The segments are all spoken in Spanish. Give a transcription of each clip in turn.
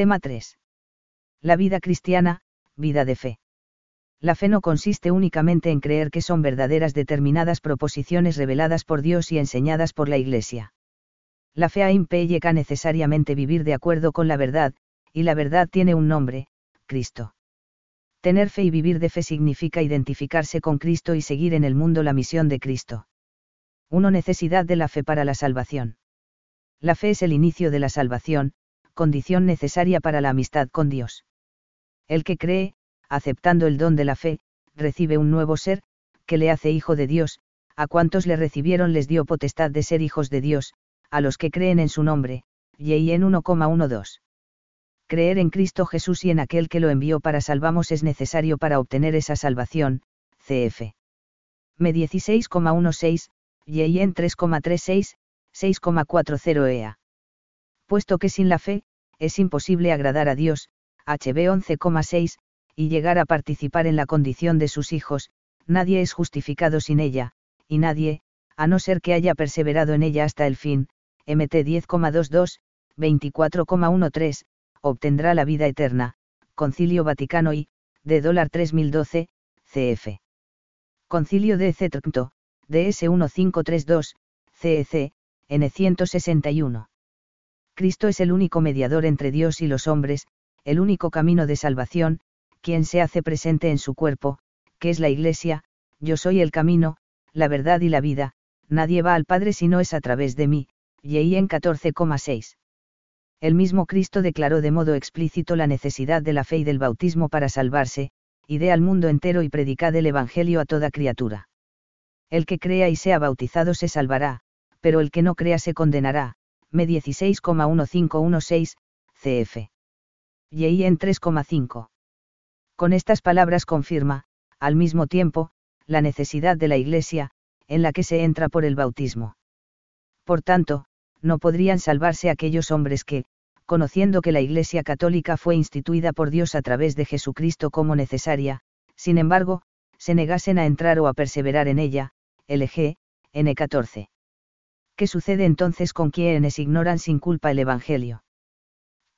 Tema 3. La vida cristiana, vida de fe. La fe no consiste únicamente en creer que son verdaderas determinadas proposiciones reveladas por Dios y enseñadas por la Iglesia. La fe implica necesariamente vivir de acuerdo con la verdad, y la verdad tiene un nombre, Cristo. Tener fe y vivir de fe significa identificarse con Cristo y seguir en el mundo la misión de Cristo. 1. Necesidad de la fe para la salvación. La fe es el inicio de la salvación, condición necesaria para la amistad con Dios. El que cree, aceptando el don de la fe, recibe un nuevo ser, que le hace hijo de Dios, a cuantos le recibieron les dio potestad de ser hijos de Dios, a los que creen en su nombre, y en 1,12 creer en Cristo Jesús y en aquel que lo envió para salvamos es necesario para obtener esa salvación, cf. Me 16,16, y en 3,36, 6,40 EA. Puesto que sin la fe, es imposible agradar a Dios, HB 11,6, y llegar a participar en la condición de sus hijos, nadie es justificado sin ella, y nadie, a no ser que haya perseverado en ella hasta el fin, MT 10,22, 24,13, obtendrá la vida eterna, Concilio Vaticano y, de dólar 3012, CF. Concilio de Cetrcto, DS 1532, CEC, N161. Cristo es el único mediador entre Dios y los hombres, el único camino de salvación, quien se hace presente en su cuerpo, que es la Iglesia, yo soy el camino, la verdad y la vida, nadie va al Padre si no es a través de mí, y en 14,6 el mismo Cristo declaró de modo explícito la necesidad de la fe y del bautismo para salvarse, ide al mundo entero y predicad el Evangelio a toda criatura. El que crea y sea bautizado se salvará, pero el que no crea se condenará, me 16,1516, cf. Y en 3,5. Con estas palabras confirma, al mismo tiempo, la necesidad de la Iglesia, en la que se entra por el bautismo. Por tanto, no podrían salvarse aquellos hombres que, conociendo que la Iglesia católica fue instituida por Dios a través de Jesucristo como necesaria, sin embargo, se negasen a entrar o a perseverar en ella, LG, N14. ¿Qué sucede entonces con quienes ignoran sin culpa el Evangelio?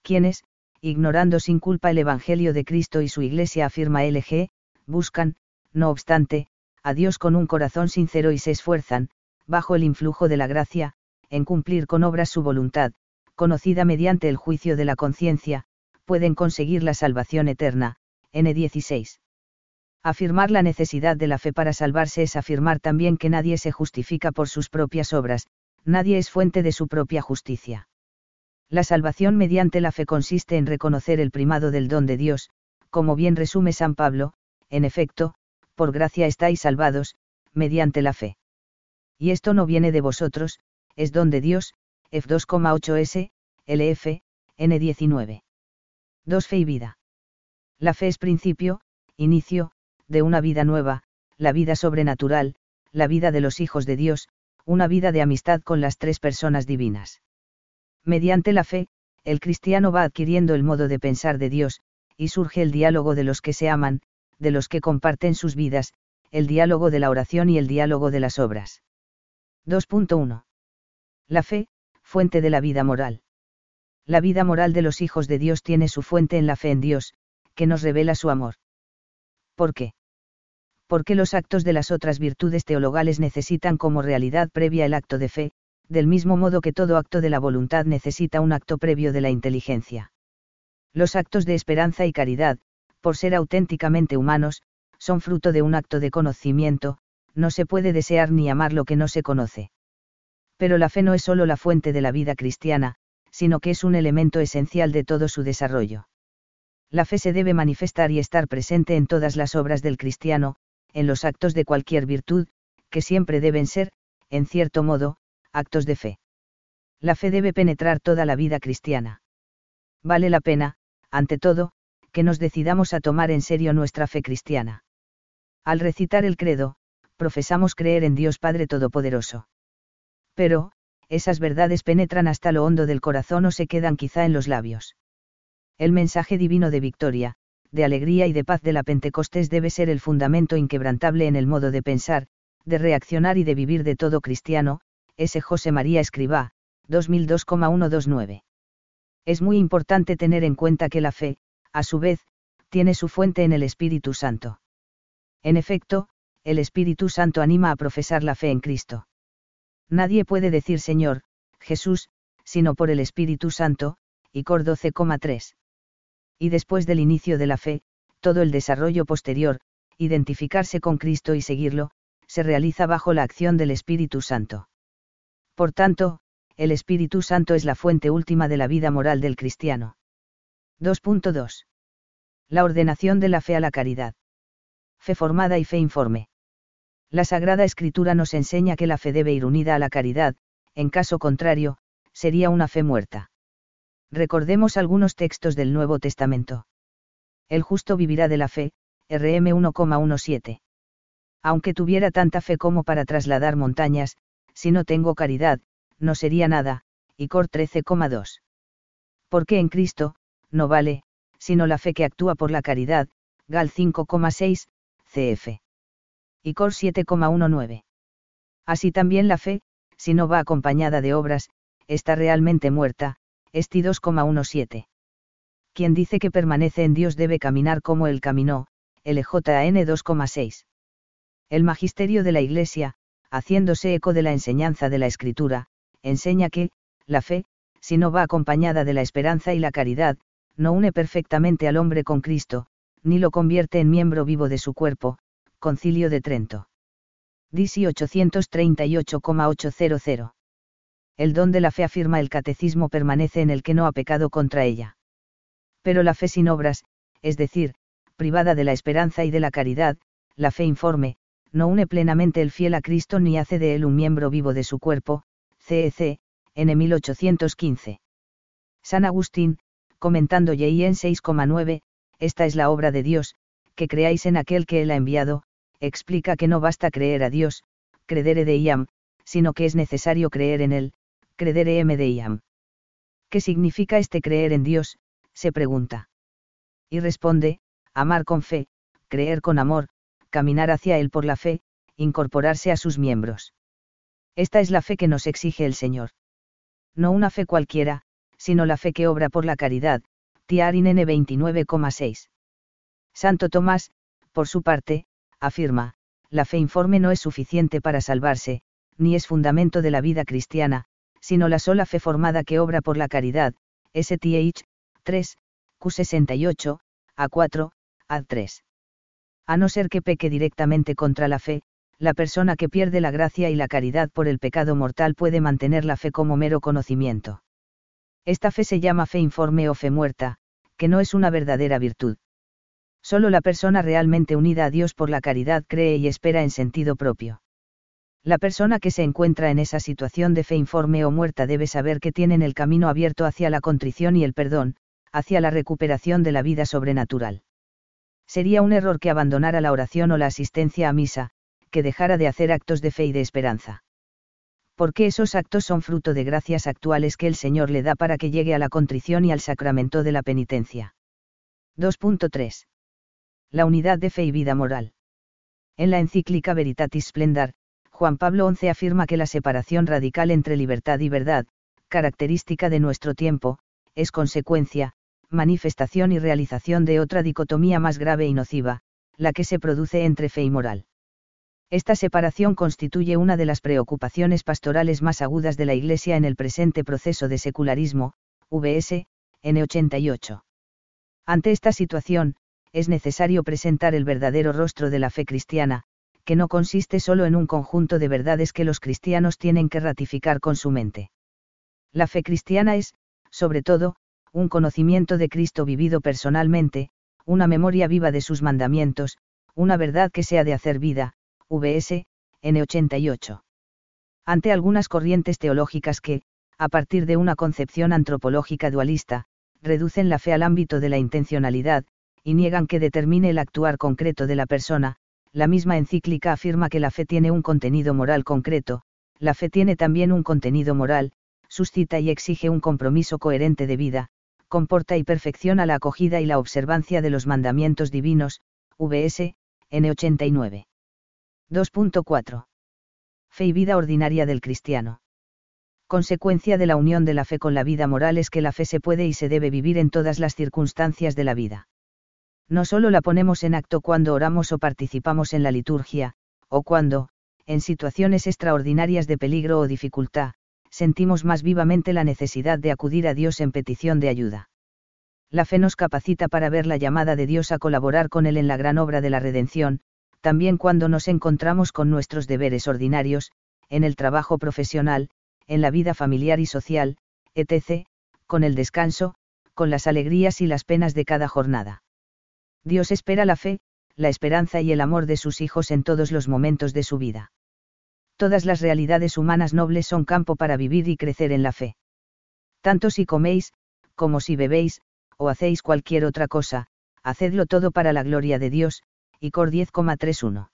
Quienes, ignorando sin culpa el Evangelio de Cristo y su Iglesia afirma LG, buscan, no obstante, a Dios con un corazón sincero y se esfuerzan, bajo el influjo de la gracia, en cumplir con obras su voluntad, conocida mediante el juicio de la conciencia, pueden conseguir la salvación eterna. N16. Afirmar la necesidad de la fe para salvarse es afirmar también que nadie se justifica por sus propias obras, nadie es fuente de su propia justicia. La salvación mediante la fe consiste en reconocer el primado del don de Dios, como bien resume San Pablo, en efecto, por gracia estáis salvados, mediante la fe. Y esto no viene de vosotros, es don de Dios, F2,8S, LF, N19. 2. Fe y vida. La fe es principio, inicio, de una vida nueva, la vida sobrenatural, la vida de los hijos de Dios, una vida de amistad con las tres personas divinas. Mediante la fe, el cristiano va adquiriendo el modo de pensar de Dios, y surge el diálogo de los que se aman, de los que comparten sus vidas, el diálogo de la oración y el diálogo de las obras. 2.1. La fe, fuente de la vida moral. La vida moral de los hijos de Dios tiene su fuente en la fe en Dios, que nos revela su amor. ¿Por qué? Porque los actos de las otras virtudes teologales necesitan como realidad previa el acto de fe, del mismo modo que todo acto de la voluntad necesita un acto previo de la inteligencia. Los actos de esperanza y caridad, por ser auténticamente humanos, son fruto de un acto de conocimiento, no se puede desear ni amar lo que no se conoce. Pero la fe no es solo la fuente de la vida cristiana, sino que es un elemento esencial de todo su desarrollo. La fe se debe manifestar y estar presente en todas las obras del cristiano, en los actos de cualquier virtud, que siempre deben ser, en cierto modo, actos de fe. La fe debe penetrar toda la vida cristiana. Vale la pena, ante todo, que nos decidamos a tomar en serio nuestra fe cristiana. Al recitar el credo, profesamos creer en Dios Padre Todopoderoso. Pero, esas verdades penetran hasta lo hondo del corazón o se quedan quizá en los labios. El mensaje divino de victoria, de alegría y de paz de la Pentecostés debe ser el fundamento inquebrantable en el modo de pensar, de reaccionar y de vivir de todo cristiano, S. José María Escribá, 2002,129. Es muy importante tener en cuenta que la fe, a su vez, tiene su fuente en el Espíritu Santo. En efecto, el Espíritu Santo anima a profesar la fe en Cristo. Nadie puede decir Señor, Jesús, sino por el Espíritu Santo, y Cor 12,3. Y después del inicio de la fe, todo el desarrollo posterior, identificarse con Cristo y seguirlo, se realiza bajo la acción del Espíritu Santo. Por tanto, el Espíritu Santo es la fuente última de la vida moral del cristiano. 2.2. La ordenación de la fe a la caridad. Fe formada y fe informe. La Sagrada Escritura nos enseña que la fe debe ir unida a la caridad, en caso contrario, sería una fe muerta. Recordemos algunos textos del Nuevo Testamento. El justo vivirá de la fe, RM 1,17. Aunque tuviera tanta fe como para trasladar montañas, si no tengo caridad, no sería nada, y Cor 13,2. Porque en Cristo, no vale, sino la fe que actúa por la caridad, Gal 5,6, cf. Y Cor 7,19. Así también la fe, si no va acompañada de obras, está realmente muerta, Esti 2,17. Quien dice que permanece en Dios debe caminar como Él caminó, LJN 2,6. El magisterio de la Iglesia, haciéndose eco de la enseñanza de la Escritura, enseña que, la fe, si no va acompañada de la esperanza y la caridad, no une perfectamente al hombre con Cristo, ni lo convierte en miembro vivo de su cuerpo, Concilio de Trento. DC 838,800. El don de la fe afirma el catecismo permanece en el que no ha pecado contra ella. Pero la fe sin obras, es decir, privada de la esperanza y de la caridad, la fe informe, no une plenamente el fiel a Cristo ni hace de él un miembro vivo de su cuerpo, CEC, en 1815. San Agustín, comentando Yei en 6,9, esta es la obra de Dios, que creáis en aquel que él ha enviado, explica que no basta creer a Dios, credere de iam, sino que es necesario creer en él, credere em de iam. ¿Qué significa este creer en Dios? se pregunta. Y responde, amar con fe, creer con amor, caminar hacia Él por la fe, incorporarse a sus miembros. Esta es la fe que nos exige el Señor. No una fe cualquiera, sino la fe que obra por la caridad, Tiarin N 29,6. Santo Tomás, por su parte, afirma, la fe informe no es suficiente para salvarse, ni es fundamento de la vida cristiana, sino la sola fe formada que obra por la caridad, STH, 3, Q68, A4, A3 a no ser que peque directamente contra la fe, la persona que pierde la gracia y la caridad por el pecado mortal puede mantener la fe como mero conocimiento. Esta fe se llama fe informe o fe muerta, que no es una verdadera virtud. Solo la persona realmente unida a Dios por la caridad cree y espera en sentido propio. La persona que se encuentra en esa situación de fe informe o muerta debe saber que tienen el camino abierto hacia la contrición y el perdón, hacia la recuperación de la vida sobrenatural. Sería un error que abandonara la oración o la asistencia a misa, que dejara de hacer actos de fe y de esperanza. Porque esos actos son fruto de gracias actuales que el Señor le da para que llegue a la contrición y al sacramento de la penitencia. 2.3. La unidad de fe y vida moral. En la encíclica Veritatis Splendor, Juan Pablo XI afirma que la separación radical entre libertad y verdad, característica de nuestro tiempo, es consecuencia, manifestación y realización de otra dicotomía más grave y nociva, la que se produce entre fe y moral. Esta separación constituye una de las preocupaciones pastorales más agudas de la Iglesia en el presente proceso de secularismo, VS, N88. Ante esta situación, es necesario presentar el verdadero rostro de la fe cristiana, que no consiste solo en un conjunto de verdades que los cristianos tienen que ratificar con su mente. La fe cristiana es, sobre todo, un conocimiento de Cristo vivido personalmente, una memoria viva de sus mandamientos, una verdad que sea de hacer vida, VS, N88. Ante algunas corrientes teológicas que, a partir de una concepción antropológica dualista, reducen la fe al ámbito de la intencionalidad, y niegan que determine el actuar concreto de la persona, la misma encíclica afirma que la fe tiene un contenido moral concreto, la fe tiene también un contenido moral, suscita y exige un compromiso coherente de vida, comporta y perfecciona la acogida y la observancia de los mandamientos divinos, VS, N89. 2.4. Fe y vida ordinaria del cristiano. Consecuencia de la unión de la fe con la vida moral es que la fe se puede y se debe vivir en todas las circunstancias de la vida. No solo la ponemos en acto cuando oramos o participamos en la liturgia, o cuando, en situaciones extraordinarias de peligro o dificultad, sentimos más vivamente la necesidad de acudir a Dios en petición de ayuda. La fe nos capacita para ver la llamada de Dios a colaborar con Él en la gran obra de la redención, también cuando nos encontramos con nuestros deberes ordinarios, en el trabajo profesional, en la vida familiar y social, etc., con el descanso, con las alegrías y las penas de cada jornada. Dios espera la fe, la esperanza y el amor de sus hijos en todos los momentos de su vida. Todas las realidades humanas nobles son campo para vivir y crecer en la fe. Tanto si coméis, como si bebéis, o hacéis cualquier otra cosa, hacedlo todo para la gloria de Dios, y Cor 10,31.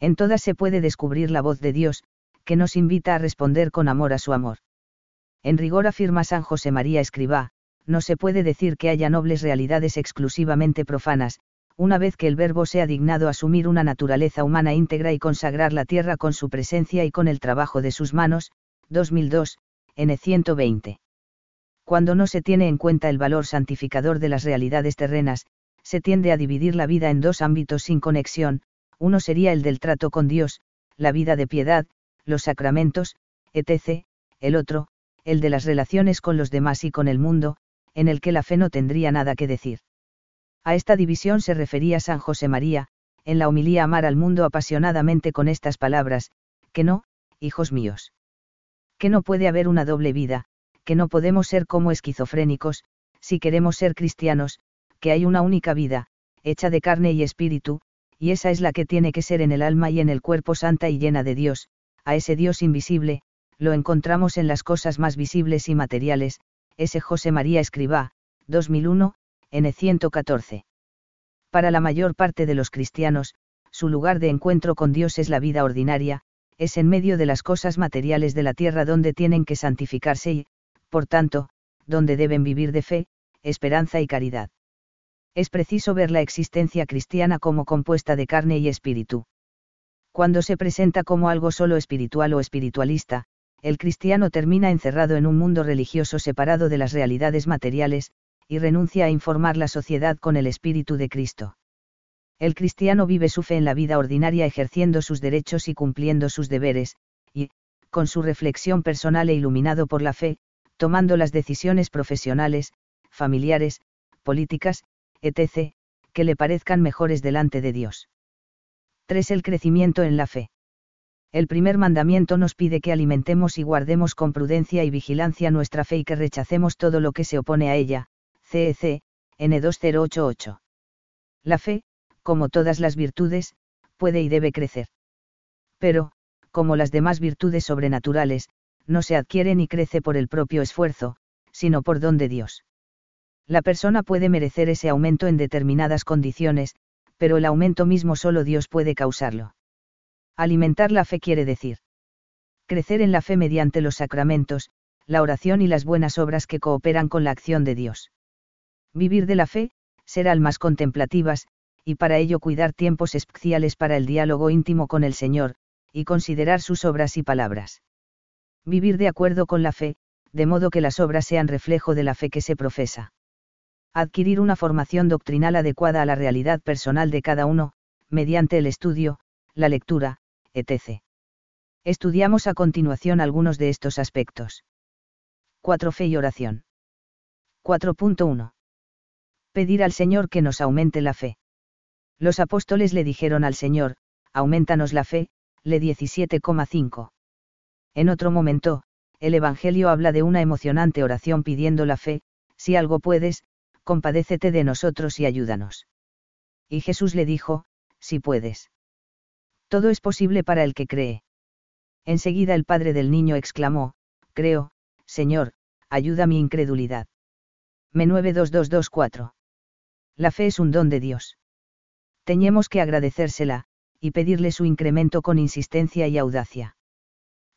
En todas se puede descubrir la voz de Dios, que nos invita a responder con amor a su amor. En rigor afirma San José María Escribá, no se puede decir que haya nobles realidades exclusivamente profanas, una vez que el Verbo sea dignado asumir una naturaleza humana íntegra y consagrar la tierra con su presencia y con el trabajo de sus manos, 2002, N 120. Cuando no se tiene en cuenta el valor santificador de las realidades terrenas, se tiende a dividir la vida en dos ámbitos sin conexión, uno sería el del trato con Dios, la vida de piedad, los sacramentos, etc., el otro, el de las relaciones con los demás y con el mundo, en el que la fe no tendría nada que decir. A esta división se refería San José María, en la homilía Amar al mundo apasionadamente con estas palabras, que no, hijos míos. Que no puede haber una doble vida, que no podemos ser como esquizofrénicos, si queremos ser cristianos, que hay una única vida, hecha de carne y espíritu, y esa es la que tiene que ser en el alma y en el cuerpo santa y llena de Dios, a ese Dios invisible, lo encontramos en las cosas más visibles y materiales, ese José María Escribá, 2001, N 114. Para la mayor parte de los cristianos, su lugar de encuentro con Dios es la vida ordinaria, es en medio de las cosas materiales de la tierra donde tienen que santificarse y, por tanto, donde deben vivir de fe, esperanza y caridad. Es preciso ver la existencia cristiana como compuesta de carne y espíritu. Cuando se presenta como algo solo espiritual o espiritualista, el cristiano termina encerrado en un mundo religioso separado de las realidades materiales, y renuncia a informar la sociedad con el espíritu de Cristo. El cristiano vive su fe en la vida ordinaria ejerciendo sus derechos y cumpliendo sus deberes, y, con su reflexión personal e iluminado por la fe, tomando las decisiones profesionales, familiares, políticas, etc., que le parezcan mejores delante de Dios. 3. El crecimiento en la fe. El primer mandamiento nos pide que alimentemos y guardemos con prudencia y vigilancia nuestra fe y que rechacemos todo lo que se opone a ella, CEC, N2088. La fe, como todas las virtudes, puede y debe crecer. Pero, como las demás virtudes sobrenaturales, no se adquiere ni crece por el propio esfuerzo, sino por don de Dios. La persona puede merecer ese aumento en determinadas condiciones, pero el aumento mismo solo Dios puede causarlo. Alimentar la fe quiere decir crecer en la fe mediante los sacramentos, la oración y las buenas obras que cooperan con la acción de Dios. Vivir de la fe, ser almas contemplativas, y para ello cuidar tiempos especiales para el diálogo íntimo con el Señor, y considerar sus obras y palabras. Vivir de acuerdo con la fe, de modo que las obras sean reflejo de la fe que se profesa. Adquirir una formación doctrinal adecuada a la realidad personal de cada uno, mediante el estudio, la lectura, Estudiamos a continuación algunos de estos aspectos. 4. Fe y oración. 4.1. Pedir al Señor que nos aumente la fe. Los apóstoles le dijeron al Señor, aumentanos la fe, le 17,5. En otro momento, el Evangelio habla de una emocionante oración pidiendo la fe, si algo puedes, compadécete de nosotros y ayúdanos. Y Jesús le dijo, si puedes. Todo es posible para el que cree. Enseguida el padre del niño exclamó, Creo, Señor, ayuda mi incredulidad. Me 92224. La fe es un don de Dios. Teníamos que agradecérsela, y pedirle su incremento con insistencia y audacia.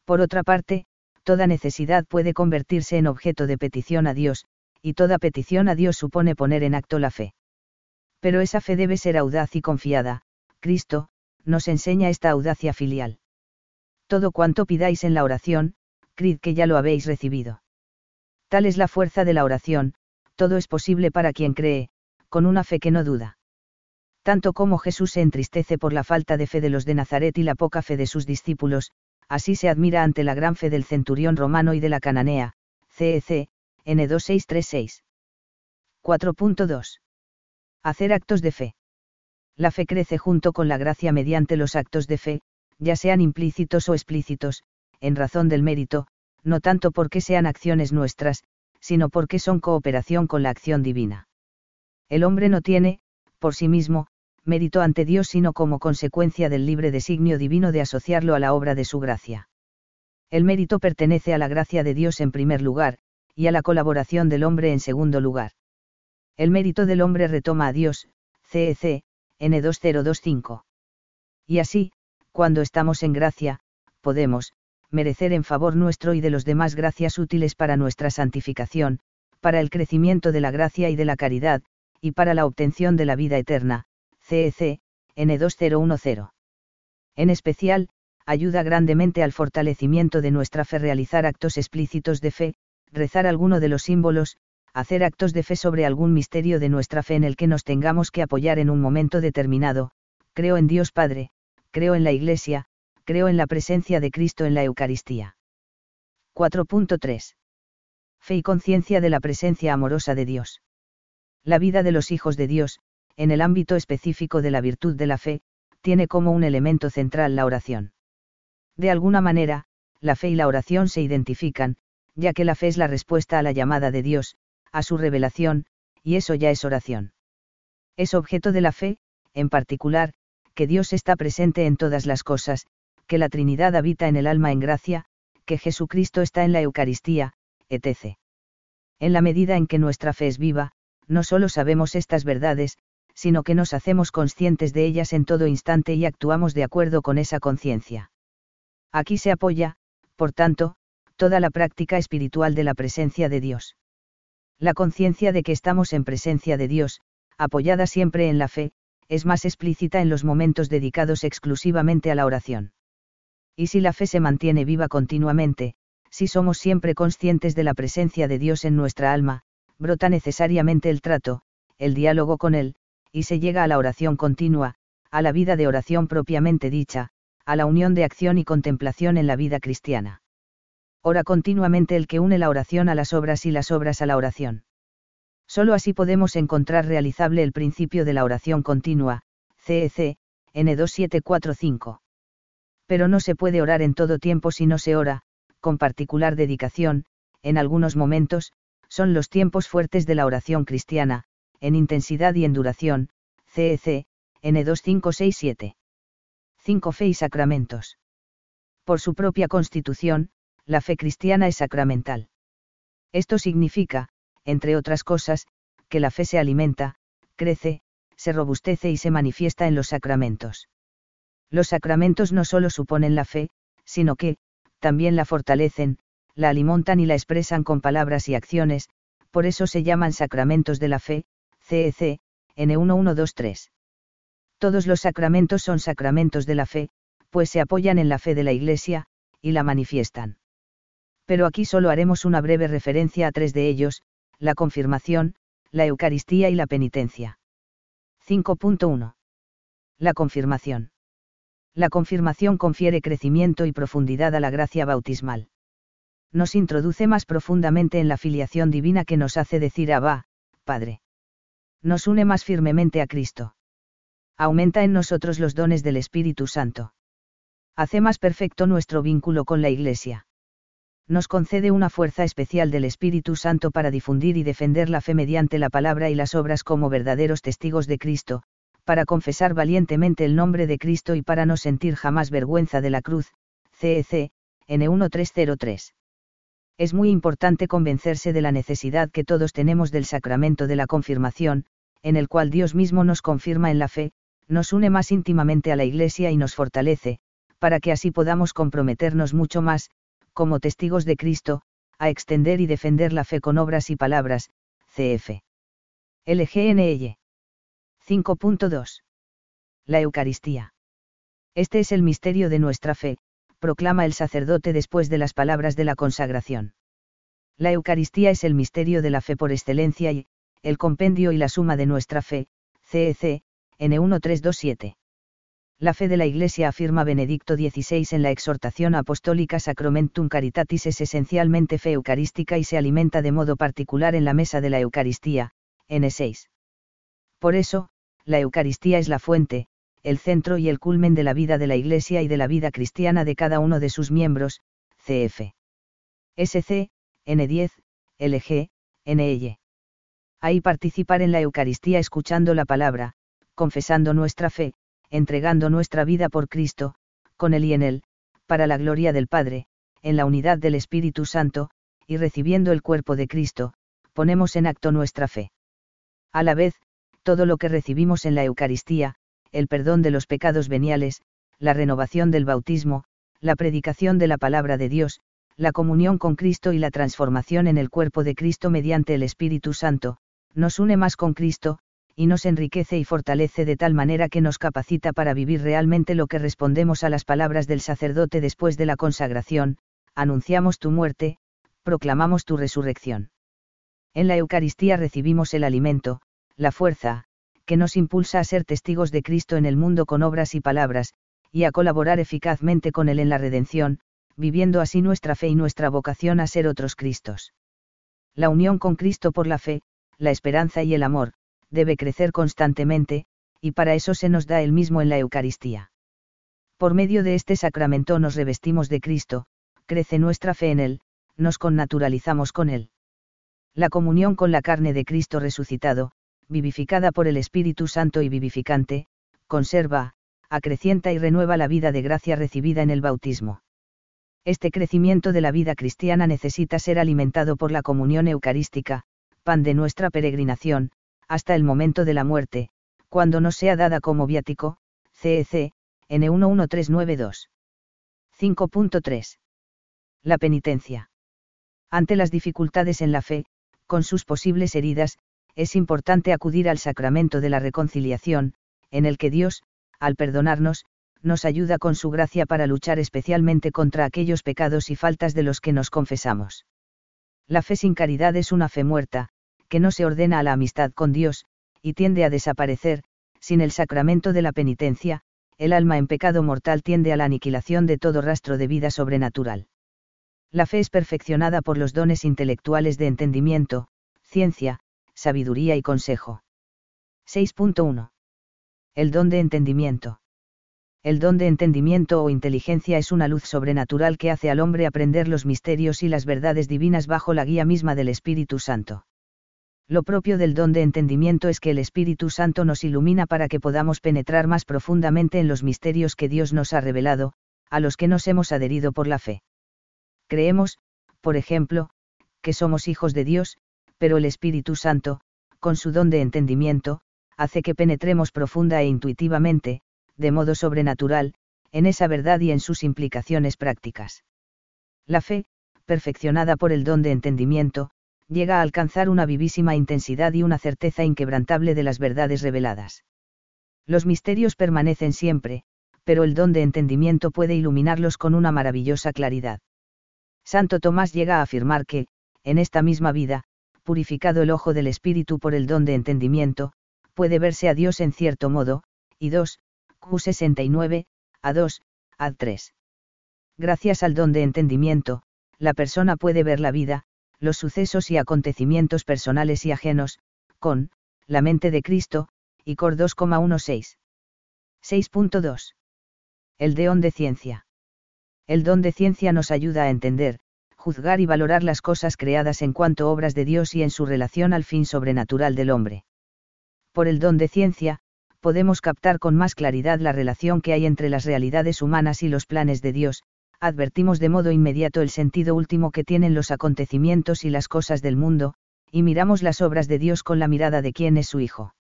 Por otra parte, toda necesidad puede convertirse en objeto de petición a Dios, y toda petición a Dios supone poner en acto la fe. Pero esa fe debe ser audaz y confiada, Cristo, nos enseña esta audacia filial. Todo cuanto pidáis en la oración, creed que ya lo habéis recibido. Tal es la fuerza de la oración, todo es posible para quien cree, con una fe que no duda. Tanto como Jesús se entristece por la falta de fe de los de Nazaret y la poca fe de sus discípulos, así se admira ante la gran fe del centurión romano y de la cananea, CEC, N2636. 4.2. Hacer actos de fe. La fe crece junto con la gracia mediante los actos de fe, ya sean implícitos o explícitos, en razón del mérito, no tanto porque sean acciones nuestras, sino porque son cooperación con la acción divina. El hombre no tiene, por sí mismo, mérito ante Dios sino como consecuencia del libre designio divino de asociarlo a la obra de su gracia. El mérito pertenece a la gracia de Dios en primer lugar, y a la colaboración del hombre en segundo lugar. El mérito del hombre retoma a Dios, CEC, N2025. Y así, cuando estamos en gracia, podemos, merecer en favor nuestro y de los demás gracias útiles para nuestra santificación, para el crecimiento de la gracia y de la caridad, y para la obtención de la vida eterna, CEC, N2010. En especial, ayuda grandemente al fortalecimiento de nuestra fe realizar actos explícitos de fe, rezar alguno de los símbolos, hacer actos de fe sobre algún misterio de nuestra fe en el que nos tengamos que apoyar en un momento determinado, creo en Dios Padre, creo en la Iglesia, creo en la presencia de Cristo en la Eucaristía. 4.3. Fe y conciencia de la presencia amorosa de Dios. La vida de los hijos de Dios, en el ámbito específico de la virtud de la fe, tiene como un elemento central la oración. De alguna manera, la fe y la oración se identifican, ya que la fe es la respuesta a la llamada de Dios, a su revelación, y eso ya es oración. Es objeto de la fe, en particular, que Dios está presente en todas las cosas, que la Trinidad habita en el alma en gracia, que Jesucristo está en la Eucaristía, etc. En la medida en que nuestra fe es viva, no solo sabemos estas verdades, sino que nos hacemos conscientes de ellas en todo instante y actuamos de acuerdo con esa conciencia. Aquí se apoya, por tanto, toda la práctica espiritual de la presencia de Dios. La conciencia de que estamos en presencia de Dios, apoyada siempre en la fe, es más explícita en los momentos dedicados exclusivamente a la oración. Y si la fe se mantiene viva continuamente, si somos siempre conscientes de la presencia de Dios en nuestra alma, brota necesariamente el trato, el diálogo con Él, y se llega a la oración continua, a la vida de oración propiamente dicha, a la unión de acción y contemplación en la vida cristiana ora continuamente el que une la oración a las obras y las obras a la oración. Solo así podemos encontrar realizable el principio de la oración continua, CEC, N2745. Pero no se puede orar en todo tiempo si no se ora, con particular dedicación, en algunos momentos, son los tiempos fuertes de la oración cristiana, en intensidad y en duración, CEC, N2567. 5 Fe y sacramentos. Por su propia constitución, la fe cristiana es sacramental. Esto significa, entre otras cosas, que la fe se alimenta, crece, se robustece y se manifiesta en los sacramentos. Los sacramentos no solo suponen la fe, sino que, también la fortalecen, la alimentan y la expresan con palabras y acciones, por eso se llaman sacramentos de la fe, CEC, N1123. Todos los sacramentos son sacramentos de la fe, pues se apoyan en la fe de la Iglesia, y la manifiestan pero aquí solo haremos una breve referencia a tres de ellos, la confirmación, la Eucaristía y la penitencia. 5.1. La confirmación. La confirmación confiere crecimiento y profundidad a la gracia bautismal. Nos introduce más profundamente en la filiación divina que nos hace decir Abba, Padre. Nos une más firmemente a Cristo. Aumenta en nosotros los dones del Espíritu Santo. Hace más perfecto nuestro vínculo con la Iglesia nos concede una fuerza especial del Espíritu Santo para difundir y defender la fe mediante la palabra y las obras como verdaderos testigos de Cristo, para confesar valientemente el nombre de Cristo y para no sentir jamás vergüenza de la cruz, CEC, N1303. Es muy importante convencerse de la necesidad que todos tenemos del sacramento de la confirmación, en el cual Dios mismo nos confirma en la fe, nos une más íntimamente a la Iglesia y nos fortalece, para que así podamos comprometernos mucho más, como testigos de Cristo, a extender y defender la fe con obras y palabras, cf. LGNL. 5.2. La Eucaristía. Este es el misterio de nuestra fe, proclama el sacerdote después de las palabras de la consagración. La Eucaristía es el misterio de la fe por excelencia y, el compendio y la suma de nuestra fe, CEC, N1327. La fe de la Iglesia afirma Benedicto XVI en la exhortación apostólica Sacramentum Caritatis es esencialmente fe eucarística y se alimenta de modo particular en la mesa de la Eucaristía, N6. Por eso, la Eucaristía es la fuente, el centro y el culmen de la vida de la Iglesia y de la vida cristiana de cada uno de sus miembros, cf. SC, N10, LG, NY. Ahí participar en la Eucaristía escuchando la palabra, confesando nuestra fe, entregando nuestra vida por Cristo, con Él y en Él, para la gloria del Padre, en la unidad del Espíritu Santo, y recibiendo el cuerpo de Cristo, ponemos en acto nuestra fe. A la vez, todo lo que recibimos en la Eucaristía, el perdón de los pecados veniales, la renovación del bautismo, la predicación de la palabra de Dios, la comunión con Cristo y la transformación en el cuerpo de Cristo mediante el Espíritu Santo, nos une más con Cristo, y nos enriquece y fortalece de tal manera que nos capacita para vivir realmente lo que respondemos a las palabras del sacerdote después de la consagración, anunciamos tu muerte, proclamamos tu resurrección. En la Eucaristía recibimos el alimento, la fuerza, que nos impulsa a ser testigos de Cristo en el mundo con obras y palabras, y a colaborar eficazmente con Él en la redención, viviendo así nuestra fe y nuestra vocación a ser otros Cristos. La unión con Cristo por la fe, la esperanza y el amor, debe crecer constantemente, y para eso se nos da el mismo en la Eucaristía. Por medio de este sacramento nos revestimos de Cristo, crece nuestra fe en Él, nos connaturalizamos con Él. La comunión con la carne de Cristo resucitado, vivificada por el Espíritu Santo y vivificante, conserva, acrecienta y renueva la vida de gracia recibida en el bautismo. Este crecimiento de la vida cristiana necesita ser alimentado por la comunión eucarística, pan de nuestra peregrinación, hasta el momento de la muerte, cuando nos sea dada como viático, CEC, N11392. 5.3. La penitencia. Ante las dificultades en la fe, con sus posibles heridas, es importante acudir al sacramento de la reconciliación, en el que Dios, al perdonarnos, nos ayuda con su gracia para luchar especialmente contra aquellos pecados y faltas de los que nos confesamos. La fe sin caridad es una fe muerta, que no se ordena a la amistad con Dios, y tiende a desaparecer, sin el sacramento de la penitencia, el alma en pecado mortal tiende a la aniquilación de todo rastro de vida sobrenatural. La fe es perfeccionada por los dones intelectuales de entendimiento, ciencia, sabiduría y consejo. 6.1. El don de entendimiento. El don de entendimiento o inteligencia es una luz sobrenatural que hace al hombre aprender los misterios y las verdades divinas bajo la guía misma del Espíritu Santo. Lo propio del don de entendimiento es que el Espíritu Santo nos ilumina para que podamos penetrar más profundamente en los misterios que Dios nos ha revelado, a los que nos hemos adherido por la fe. Creemos, por ejemplo, que somos hijos de Dios, pero el Espíritu Santo, con su don de entendimiento, hace que penetremos profunda e intuitivamente, de modo sobrenatural, en esa verdad y en sus implicaciones prácticas. La fe, perfeccionada por el don de entendimiento, llega a alcanzar una vivísima intensidad y una certeza inquebrantable de las verdades reveladas. Los misterios permanecen siempre, pero el don de entendimiento puede iluminarlos con una maravillosa claridad. Santo Tomás llega a afirmar que, en esta misma vida, purificado el ojo del espíritu por el don de entendimiento, puede verse a Dios en cierto modo, y 2, Q69, a 2, a 3. Gracias al don de entendimiento, la persona puede ver la vida, los sucesos y acontecimientos personales y ajenos, con, la mente de Cristo, y Cor 2,16. 6.2. El don de ciencia. El don de ciencia nos ayuda a entender, juzgar y valorar las cosas creadas en cuanto obras de Dios y en su relación al fin sobrenatural del hombre. Por el don de ciencia, podemos captar con más claridad la relación que hay entre las realidades humanas y los planes de Dios, advertimos de modo inmediato el sentido último que tienen los acontecimientos y las cosas del mundo, y miramos las obras de Dios con la mirada de quien es su Hijo.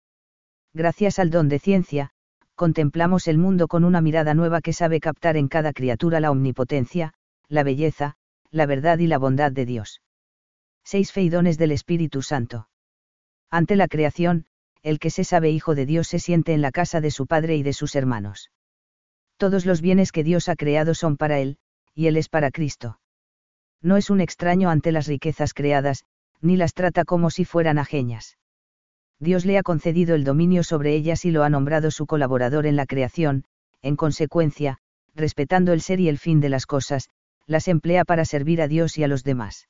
Gracias al don de ciencia, contemplamos el mundo con una mirada nueva que sabe captar en cada criatura la omnipotencia, la belleza, la verdad y la bondad de Dios. Seis feidones del Espíritu Santo. Ante la creación, el que se sabe hijo de Dios se siente en la casa de su Padre y de sus hermanos. Todos los bienes que Dios ha creado son para él, y Él es para Cristo. No es un extraño ante las riquezas creadas, ni las trata como si fueran ajeñas. Dios le ha concedido el dominio sobre ellas y lo ha nombrado su colaborador en la creación, en consecuencia, respetando el ser y el fin de las cosas, las emplea para servir a Dios y a los demás.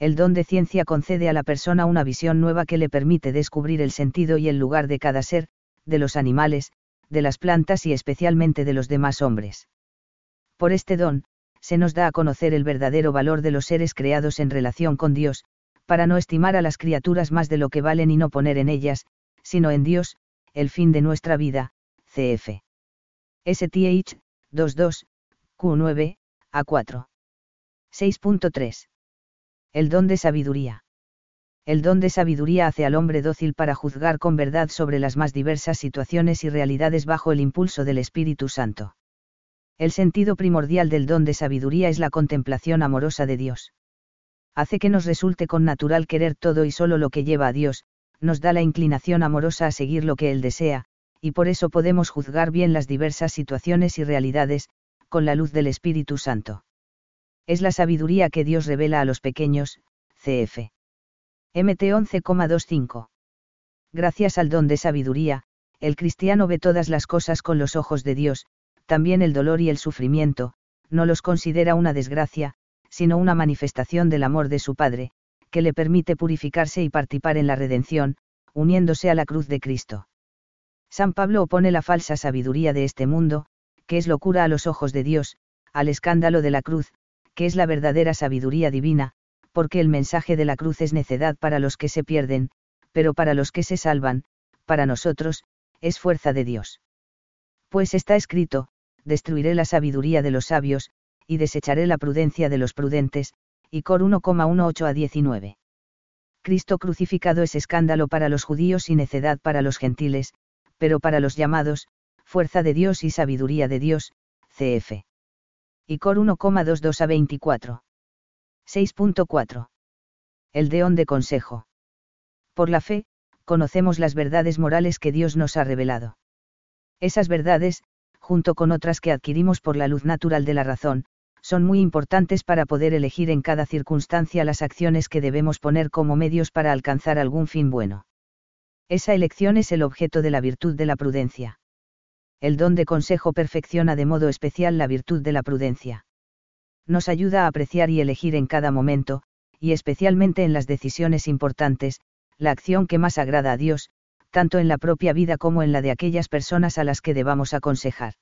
El don de ciencia concede a la persona una visión nueva que le permite descubrir el sentido y el lugar de cada ser, de los animales, de las plantas y especialmente de los demás hombres. Por este don, se nos da a conocer el verdadero valor de los seres creados en relación con Dios, para no estimar a las criaturas más de lo que valen y no poner en ellas, sino en Dios, el fin de nuestra vida, cf. STH, 22, Q9, A4. 6.3. El don de sabiduría. El don de sabiduría hace al hombre dócil para juzgar con verdad sobre las más diversas situaciones y realidades bajo el impulso del Espíritu Santo. El sentido primordial del don de sabiduría es la contemplación amorosa de Dios. Hace que nos resulte con natural querer todo y solo lo que lleva a Dios, nos da la inclinación amorosa a seguir lo que Él desea, y por eso podemos juzgar bien las diversas situaciones y realidades, con la luz del Espíritu Santo. Es la sabiduría que Dios revela a los pequeños, cf. MT 11,25. Gracias al don de sabiduría, el cristiano ve todas las cosas con los ojos de Dios, también el dolor y el sufrimiento, no los considera una desgracia, sino una manifestación del amor de su Padre, que le permite purificarse y participar en la redención, uniéndose a la cruz de Cristo. San Pablo opone la falsa sabiduría de este mundo, que es locura a los ojos de Dios, al escándalo de la cruz, que es la verdadera sabiduría divina, porque el mensaje de la cruz es necedad para los que se pierden, pero para los que se salvan, para nosotros, es fuerza de Dios. Pues está escrito, destruiré la sabiduría de los sabios, y desecharé la prudencia de los prudentes, y Cor 1,18 a 19. Cristo crucificado es escándalo para los judíos y necedad para los gentiles, pero para los llamados, fuerza de Dios y sabiduría de Dios, cf. Y Cor 1,22 a 24. 6.4. El deón de consejo. Por la fe, conocemos las verdades morales que Dios nos ha revelado. Esas verdades, junto con otras que adquirimos por la luz natural de la razón, son muy importantes para poder elegir en cada circunstancia las acciones que debemos poner como medios para alcanzar algún fin bueno. Esa elección es el objeto de la virtud de la prudencia. El don de consejo perfecciona de modo especial la virtud de la prudencia. Nos ayuda a apreciar y elegir en cada momento, y especialmente en las decisiones importantes, la acción que más agrada a Dios, tanto en la propia vida como en la de aquellas personas a las que debamos aconsejar.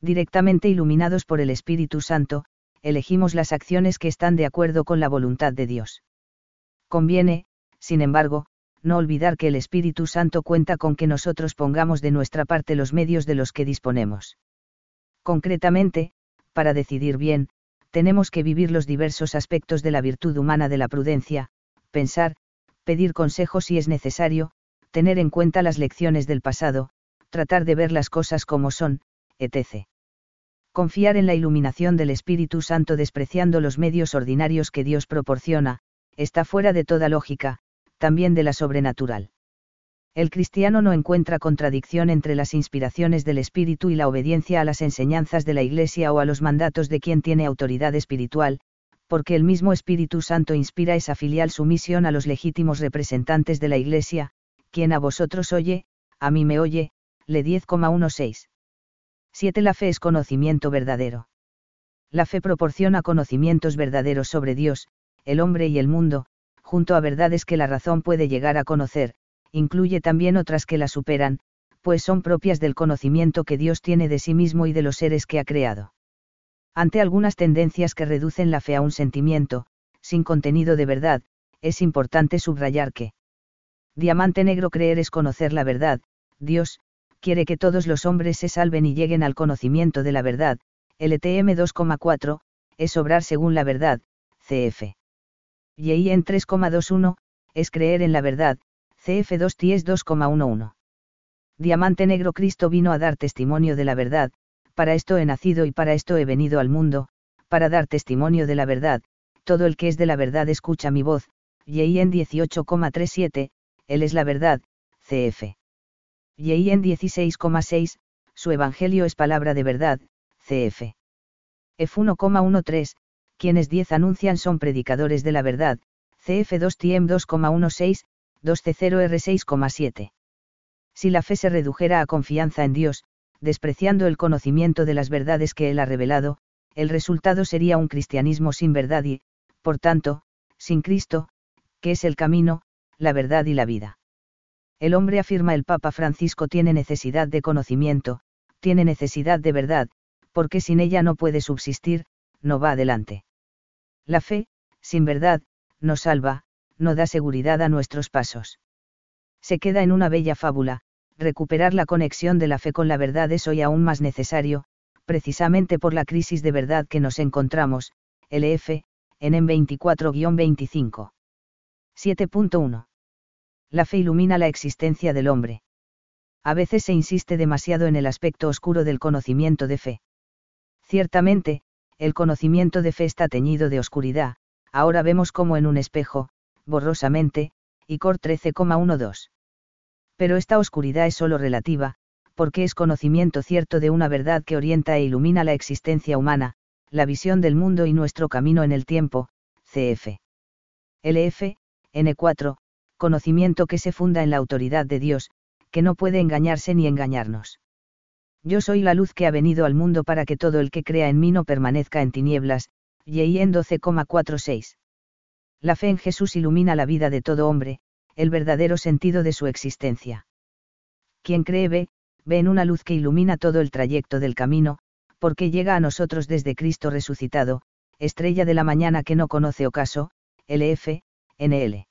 Directamente iluminados por el Espíritu Santo, elegimos las acciones que están de acuerdo con la voluntad de Dios. Conviene, sin embargo, no olvidar que el Espíritu Santo cuenta con que nosotros pongamos de nuestra parte los medios de los que disponemos. Concretamente, para decidir bien, tenemos que vivir los diversos aspectos de la virtud humana de la prudencia, pensar, pedir consejos si es necesario, tener en cuenta las lecciones del pasado, tratar de ver las cosas como son, etc. Confiar en la iluminación del Espíritu Santo despreciando los medios ordinarios que Dios proporciona, está fuera de toda lógica, también de la sobrenatural. El cristiano no encuentra contradicción entre las inspiraciones del Espíritu y la obediencia a las enseñanzas de la Iglesia o a los mandatos de quien tiene autoridad espiritual, porque el mismo Espíritu Santo inspira esa filial sumisión a los legítimos representantes de la Iglesia, quien a vosotros oye, a mí me oye, le 10,16. 7. La fe es conocimiento verdadero. La fe proporciona conocimientos verdaderos sobre Dios, el hombre y el mundo, junto a verdades que la razón puede llegar a conocer, incluye también otras que la superan, pues son propias del conocimiento que Dios tiene de sí mismo y de los seres que ha creado. Ante algunas tendencias que reducen la fe a un sentimiento, sin contenido de verdad, es importante subrayar que Diamante Negro creer es conocer la verdad, Dios, quiere que todos los hombres se salven y lleguen al conocimiento de la verdad, LTM 2,4, es obrar según la verdad, CF. Y en 3,21, es creer en la verdad, CF2 Ties 2,11. Diamante negro Cristo vino a dar testimonio de la verdad, para esto he nacido y para esto he venido al mundo, para dar testimonio de la verdad, todo el que es de la verdad escucha mi voz, y en 18,37, Él es la verdad, CF. Y en 16,6, su evangelio es palabra de verdad, CF. F1,13, quienes 10 anuncian son predicadores de la verdad, CF2TM 2,16, 2C0R6,7. Si la fe se redujera a confianza en Dios, despreciando el conocimiento de las verdades que Él ha revelado, el resultado sería un cristianismo sin verdad y, por tanto, sin Cristo, que es el camino, la verdad y la vida. El hombre, afirma el Papa Francisco, tiene necesidad de conocimiento, tiene necesidad de verdad, porque sin ella no puede subsistir, no va adelante. La fe, sin verdad, no salva, no da seguridad a nuestros pasos. Se queda en una bella fábula, recuperar la conexión de la fe con la verdad es hoy aún más necesario, precisamente por la crisis de verdad que nos encontramos, LF, en 24-25. 7.1. La fe ilumina la existencia del hombre. A veces se insiste demasiado en el aspecto oscuro del conocimiento de fe. Ciertamente, el conocimiento de fe está teñido de oscuridad, ahora vemos como en un espejo, borrosamente, y Cor 13,12. Pero esta oscuridad es sólo relativa, porque es conocimiento cierto de una verdad que orienta e ilumina la existencia humana, la visión del mundo y nuestro camino en el tiempo, cf. LF, N4, conocimiento que se funda en la autoridad de Dios, que no puede engañarse ni engañarnos. Yo soy la luz que ha venido al mundo para que todo el que crea en mí no permanezca en tinieblas, en 12,46. La fe en Jesús ilumina la vida de todo hombre, el verdadero sentido de su existencia. Quien cree ve, ve en una luz que ilumina todo el trayecto del camino, porque llega a nosotros desde Cristo resucitado, estrella de la mañana que no conoce ocaso, LF, NL.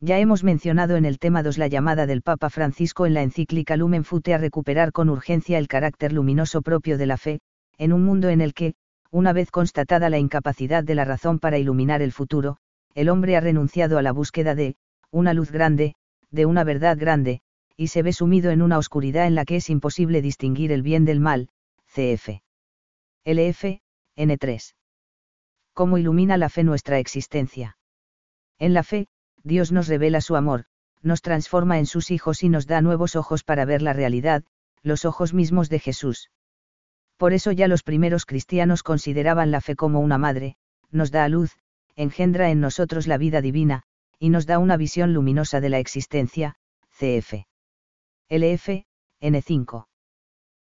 Ya hemos mencionado en el tema 2 la llamada del Papa Francisco en la encíclica Lumen Fute a recuperar con urgencia el carácter luminoso propio de la fe, en un mundo en el que, una vez constatada la incapacidad de la razón para iluminar el futuro, el hombre ha renunciado a la búsqueda de, una luz grande, de una verdad grande, y se ve sumido en una oscuridad en la que es imposible distinguir el bien del mal, cf. LF, N3. ¿Cómo ilumina la fe nuestra existencia? En la fe, Dios nos revela su amor, nos transforma en sus hijos y nos da nuevos ojos para ver la realidad, los ojos mismos de Jesús. Por eso ya los primeros cristianos consideraban la fe como una madre, nos da a luz, engendra en nosotros la vida divina, y nos da una visión luminosa de la existencia, cf. LF, N5.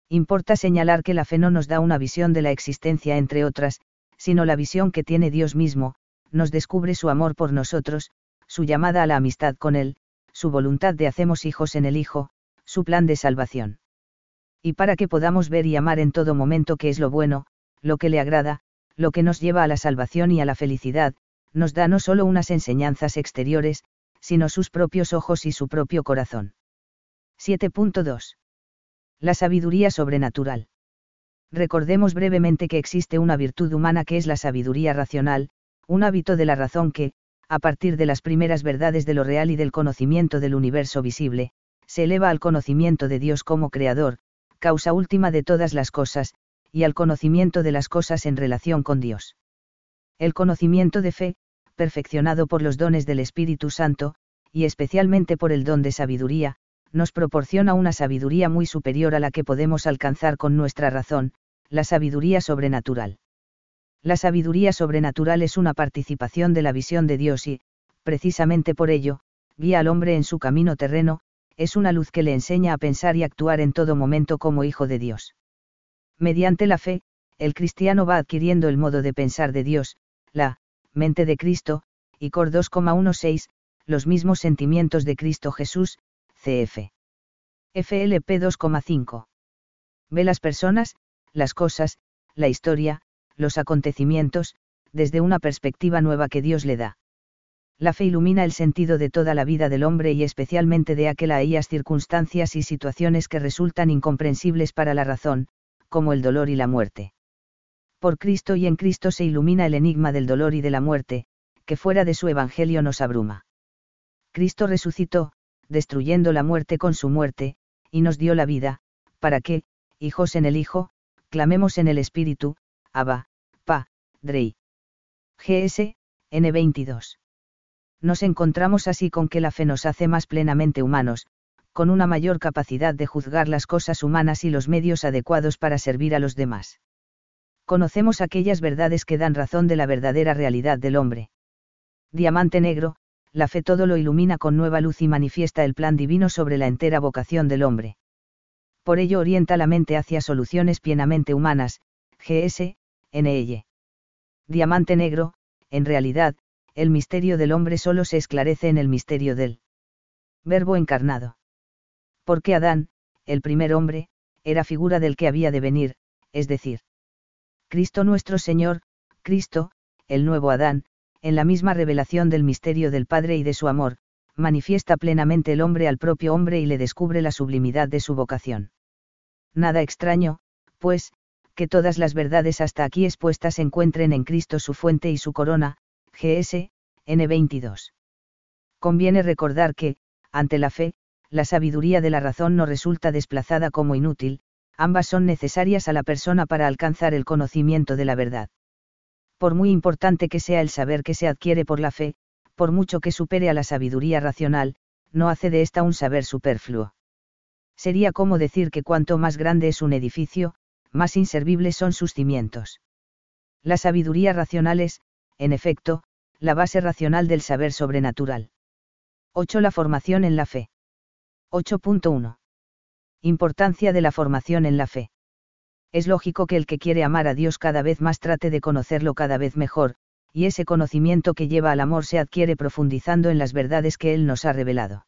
Importa señalar que la fe no nos da una visión de la existencia entre otras, sino la visión que tiene Dios mismo, nos descubre su amor por nosotros, su llamada a la amistad con Él, su voluntad de hacemos hijos en el Hijo, su plan de salvación. Y para que podamos ver y amar en todo momento qué es lo bueno, lo que le agrada, lo que nos lleva a la salvación y a la felicidad, nos da no solo unas enseñanzas exteriores, sino sus propios ojos y su propio corazón. 7.2. La sabiduría sobrenatural. Recordemos brevemente que existe una virtud humana que es la sabiduría racional, un hábito de la razón que, a partir de las primeras verdades de lo real y del conocimiento del universo visible, se eleva al conocimiento de Dios como Creador, causa última de todas las cosas, y al conocimiento de las cosas en relación con Dios. El conocimiento de fe, perfeccionado por los dones del Espíritu Santo, y especialmente por el don de sabiduría, nos proporciona una sabiduría muy superior a la que podemos alcanzar con nuestra razón, la sabiduría sobrenatural. La sabiduría sobrenatural es una participación de la visión de Dios y, precisamente por ello, guía al hombre en su camino terreno, es una luz que le enseña a pensar y actuar en todo momento como hijo de Dios. Mediante la fe, el cristiano va adquiriendo el modo de pensar de Dios, la mente de Cristo, y Cor 2,16, los mismos sentimientos de Cristo Jesús, CF. FLP 2,5. Ve las personas, las cosas, la historia, los acontecimientos, desde una perspectiva nueva que Dios le da. La fe ilumina el sentido de toda la vida del hombre y especialmente de aquellas circunstancias y situaciones que resultan incomprensibles para la razón, como el dolor y la muerte. Por Cristo y en Cristo se ilumina el enigma del dolor y de la muerte, que fuera de su Evangelio nos abruma. Cristo resucitó, destruyendo la muerte con su muerte, y nos dio la vida, para que, hijos en el Hijo, clamemos en el Espíritu, Abba, Drey. GS, N22. Nos encontramos así con que la fe nos hace más plenamente humanos, con una mayor capacidad de juzgar las cosas humanas y los medios adecuados para servir a los demás. Conocemos aquellas verdades que dan razón de la verdadera realidad del hombre. Diamante negro, la fe todo lo ilumina con nueva luz y manifiesta el plan divino sobre la entera vocación del hombre. Por ello orienta la mente hacia soluciones pienamente humanas, GS, NL. Diamante negro, en realidad, el misterio del hombre solo se esclarece en el misterio del Verbo encarnado. Porque Adán, el primer hombre, era figura del que había de venir, es decir, Cristo nuestro Señor, Cristo, el nuevo Adán, en la misma revelación del misterio del Padre y de su amor, manifiesta plenamente el hombre al propio hombre y le descubre la sublimidad de su vocación. Nada extraño, pues, que todas las verdades hasta aquí expuestas encuentren en Cristo su fuente y su corona, GS, N22. Conviene recordar que, ante la fe, la sabiduría de la razón no resulta desplazada como inútil, ambas son necesarias a la persona para alcanzar el conocimiento de la verdad. Por muy importante que sea el saber que se adquiere por la fe, por mucho que supere a la sabiduría racional, no hace de ésta un saber superfluo. Sería como decir que cuanto más grande es un edificio, más inservibles son sus cimientos. La sabiduría racional es, en efecto, la base racional del saber sobrenatural. 8. La formación en la fe. 8.1. Importancia de la formación en la fe. Es lógico que el que quiere amar a Dios cada vez más trate de conocerlo cada vez mejor, y ese conocimiento que lleva al amor se adquiere profundizando en las verdades que Él nos ha revelado.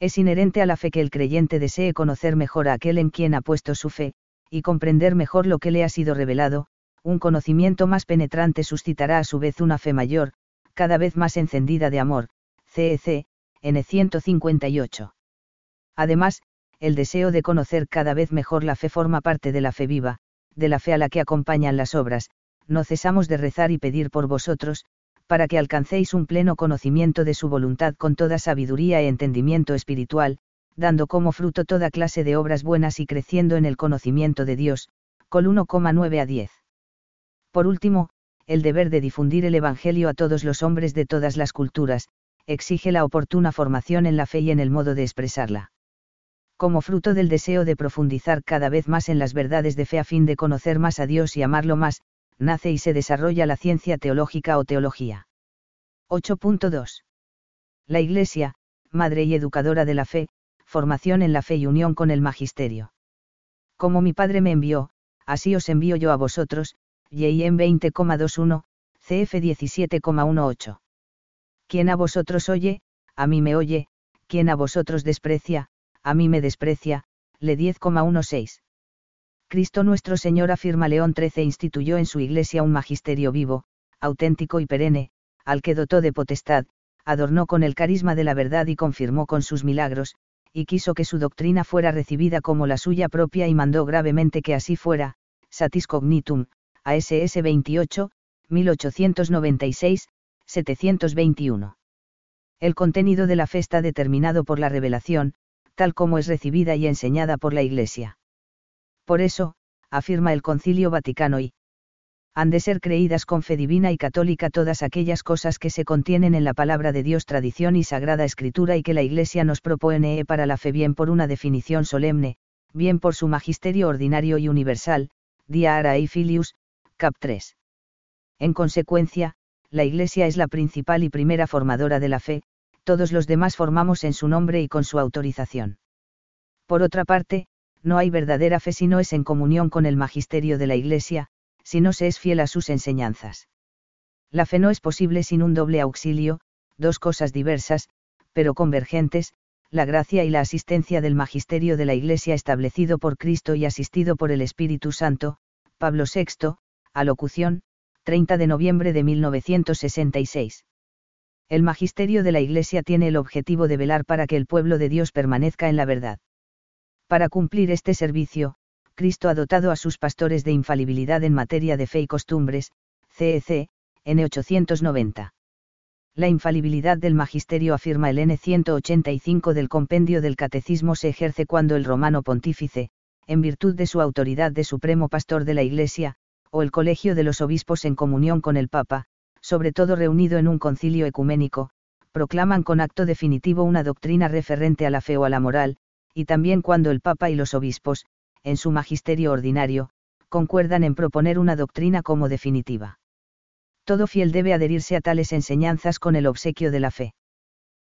Es inherente a la fe que el creyente desee conocer mejor a aquel en quien ha puesto su fe, y comprender mejor lo que le ha sido revelado, un conocimiento más penetrante suscitará a su vez una fe mayor, cada vez más encendida de amor, CEC, N 158. Además, el deseo de conocer cada vez mejor la fe forma parte de la fe viva, de la fe a la que acompañan las obras, no cesamos de rezar y pedir por vosotros, para que alcancéis un pleno conocimiento de su voluntad con toda sabiduría e entendimiento espiritual, dando como fruto toda clase de obras buenas y creciendo en el conocimiento de Dios, col 1,9 a 10. Por último, el deber de difundir el Evangelio a todos los hombres de todas las culturas, exige la oportuna formación en la fe y en el modo de expresarla como fruto del deseo de profundizar cada vez más en las verdades de fe a fin de conocer más a Dios y amarlo más, nace y se desarrolla la ciencia teológica o teología. 8.2. La Iglesia, madre y educadora de la fe, formación en la fe y unión con el magisterio. Como mi Padre me envió, así os envío yo a vosotros, en 20,21, CF 17,18. Quien a vosotros oye, a mí me oye, quien a vosotros desprecia, a mí me desprecia, le 10,16. Cristo nuestro Señor afirma León XIII instituyó en su iglesia un magisterio vivo, auténtico y perenne, al que dotó de potestad, adornó con el carisma de la verdad y confirmó con sus milagros, y quiso que su doctrina fuera recibida como la suya propia y mandó gravemente que así fuera, satis cognitum, ASS 28, 1896, 721. El contenido de la fe está determinado por la revelación, tal como es recibida y enseñada por la Iglesia. Por eso, afirma el Concilio Vaticano y han de ser creídas con fe divina y católica todas aquellas cosas que se contienen en la palabra de Dios, tradición y sagrada escritura y que la Iglesia nos propone para la fe bien por una definición solemne, bien por su magisterio ordinario y universal, Dia Ara y Filius, cap 3. En consecuencia, la Iglesia es la principal y primera formadora de la fe, todos los demás formamos en su nombre y con su autorización. Por otra parte, no hay verdadera fe si no es en comunión con el magisterio de la Iglesia, si no se es fiel a sus enseñanzas. La fe no es posible sin un doble auxilio, dos cosas diversas, pero convergentes, la gracia y la asistencia del magisterio de la Iglesia establecido por Cristo y asistido por el Espíritu Santo, Pablo VI, alocución, 30 de noviembre de 1966. El magisterio de la Iglesia tiene el objetivo de velar para que el pueblo de Dios permanezca en la verdad. Para cumplir este servicio, Cristo ha dotado a sus pastores de infalibilidad en materia de fe y costumbres, CEC, N890. La infalibilidad del magisterio afirma el N185 del compendio del Catecismo se ejerce cuando el romano pontífice, en virtud de su autoridad de supremo pastor de la Iglesia, o el colegio de los obispos en comunión con el Papa, sobre todo reunido en un concilio ecuménico, proclaman con acto definitivo una doctrina referente a la fe o a la moral, y también cuando el Papa y los obispos, en su magisterio ordinario, concuerdan en proponer una doctrina como definitiva. Todo fiel debe adherirse a tales enseñanzas con el obsequio de la fe.